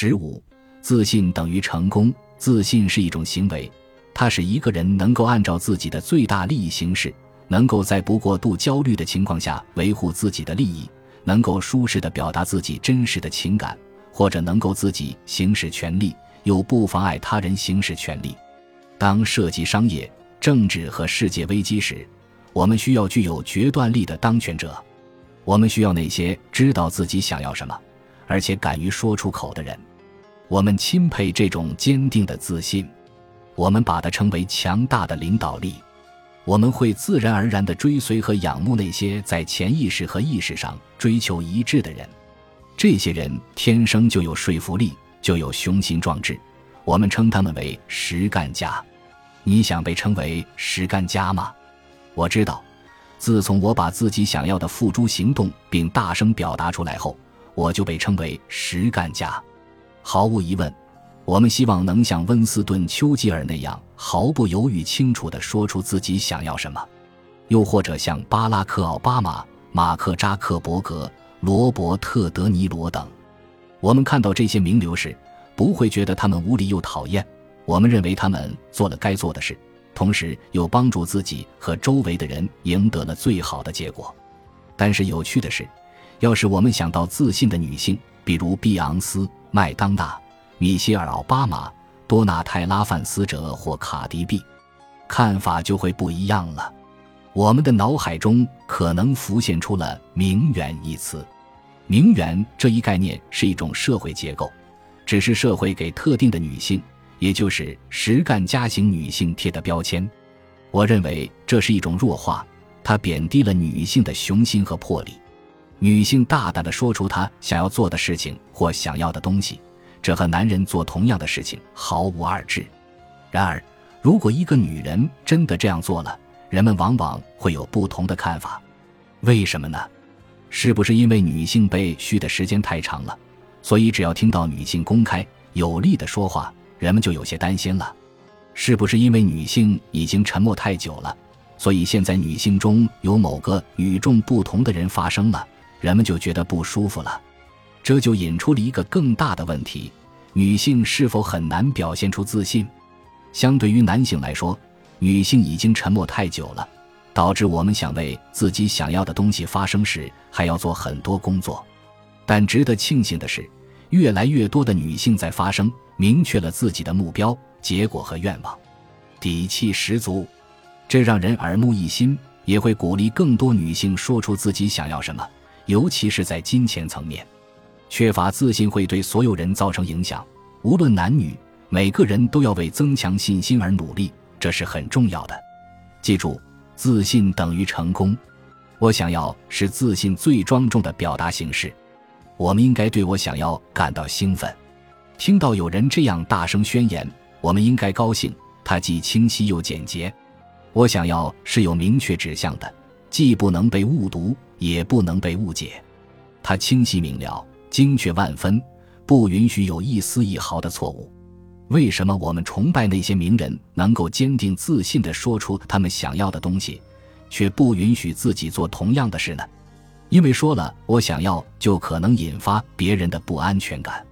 十五，自信等于成功。自信是一种行为，它使一个人能够按照自己的最大利益行事，能够在不过度焦虑的情况下维护自己的利益，能够舒适的表达自己真实的情感，或者能够自己行使权利，又不妨碍他人行使权利。当涉及商业、政治和世界危机时，我们需要具有决断力的当权者。我们需要那些知道自己想要什么，而且敢于说出口的人。我们钦佩这种坚定的自信，我们把它称为强大的领导力。我们会自然而然地追随和仰慕那些在潜意识和意识上追求一致的人。这些人天生就有说服力，就有雄心壮志。我们称他们为实干家。你想被称为实干家吗？我知道。自从我把自己想要的付诸行动，并大声表达出来后，我就被称为实干家。毫无疑问，我们希望能像温斯顿·丘吉尔那样毫不犹豫、清楚地说出自己想要什么，又或者像巴拉克·奥巴马、马克·扎克伯格、罗伯特·德尼罗等。我们看到这些名流时，不会觉得他们无理又讨厌。我们认为他们做了该做的事。同时又帮助自己和周围的人赢得了最好的结果，但是有趣的是，要是我们想到自信的女性，比如碧昂斯、麦当娜、米歇尔·奥巴马、多纳泰拉·范斯哲或卡迪 B，看法就会不一样了。我们的脑海中可能浮现出了“名媛”一词。名媛这一概念是一种社会结构，只是社会给特定的女性。也就是实干家型女性贴的标签，我认为这是一种弱化，它贬低了女性的雄心和魄力。女性大胆地说出她想要做的事情或想要的东西，这和男人做同样的事情毫无二致。然而，如果一个女人真的这样做了，人们往往会有不同的看法。为什么呢？是不是因为女性被嘘的时间太长了，所以只要听到女性公开有力的说话？人们就有些担心了，是不是因为女性已经沉默太久了，所以现在女性中有某个与众不同的人发声了，人们就觉得不舒服了？这就引出了一个更大的问题：女性是否很难表现出自信？相对于男性来说，女性已经沉默太久了，导致我们想为自己想要的东西发声时还要做很多工作。但值得庆幸的是，越来越多的女性在发声。明确了自己的目标、结果和愿望，底气十足，这让人耳目一新，也会鼓励更多女性说出自己想要什么，尤其是在金钱层面。缺乏自信会对所有人造成影响，无论男女，每个人都要为增强信心而努力，这是很重要的。记住，自信等于成功。我想要是自信最庄重的表达形式。我们应该对我想要感到兴奋。听到有人这样大声宣言，我们应该高兴。它既清晰又简洁。我想要是有明确指向的，既不能被误读，也不能被误解。他清晰明了，精确万分，不允许有一丝一毫的错误。为什么我们崇拜那些名人能够坚定自信地说出他们想要的东西，却不允许自己做同样的事呢？因为说了“我想要”，就可能引发别人的不安全感。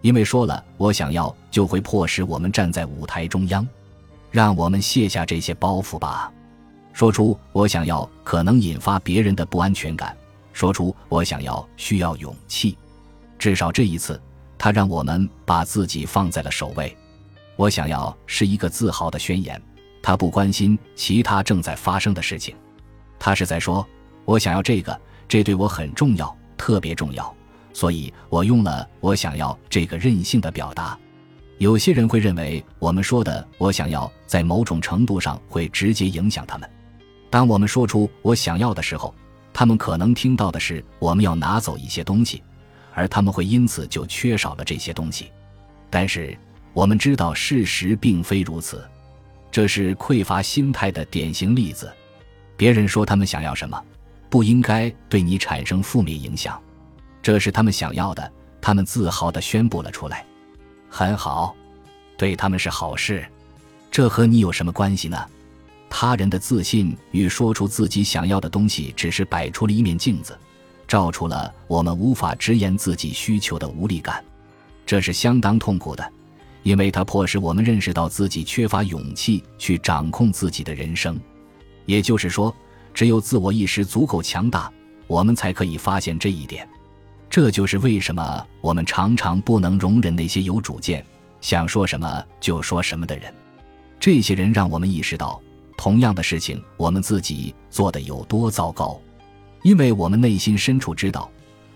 因为说了我想要，就会迫使我们站在舞台中央，让我们卸下这些包袱吧。说出我想要，可能引发别人的不安全感；说出我想要，需要勇气。至少这一次，他让我们把自己放在了首位。我想要是一个自豪的宣言，他不关心其他正在发生的事情，他是在说：我想要这个，这对我很重要，特别重要。所以我用了“我想要”这个任性的表达。有些人会认为我们说的“我想要”在某种程度上会直接影响他们。当我们说出“我想要”的时候，他们可能听到的是我们要拿走一些东西，而他们会因此就缺少了这些东西。但是我们知道事实并非如此，这是匮乏心态的典型例子。别人说他们想要什么，不应该对你产生负面影响。这是他们想要的，他们自豪地宣布了出来。很好，对他们是好事。这和你有什么关系呢？他人的自信与说出自己想要的东西，只是摆出了一面镜子，照出了我们无法直言自己需求的无力感。这是相当痛苦的，因为它迫使我们认识到自己缺乏勇气去掌控自己的人生。也就是说，只有自我意识足够强大，我们才可以发现这一点。这就是为什么我们常常不能容忍那些有主见、想说什么就说什么的人。这些人让我们意识到，同样的事情我们自己做的有多糟糕，因为我们内心深处知道，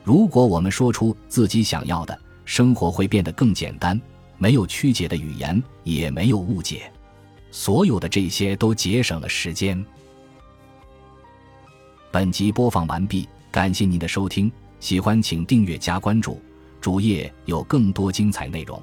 如果我们说出自己想要的，生活会变得更简单，没有曲解的语言，也没有误解。所有的这些都节省了时间。本集播放完毕，感谢您的收听，喜欢请订阅加关注，主页有更多精彩内容。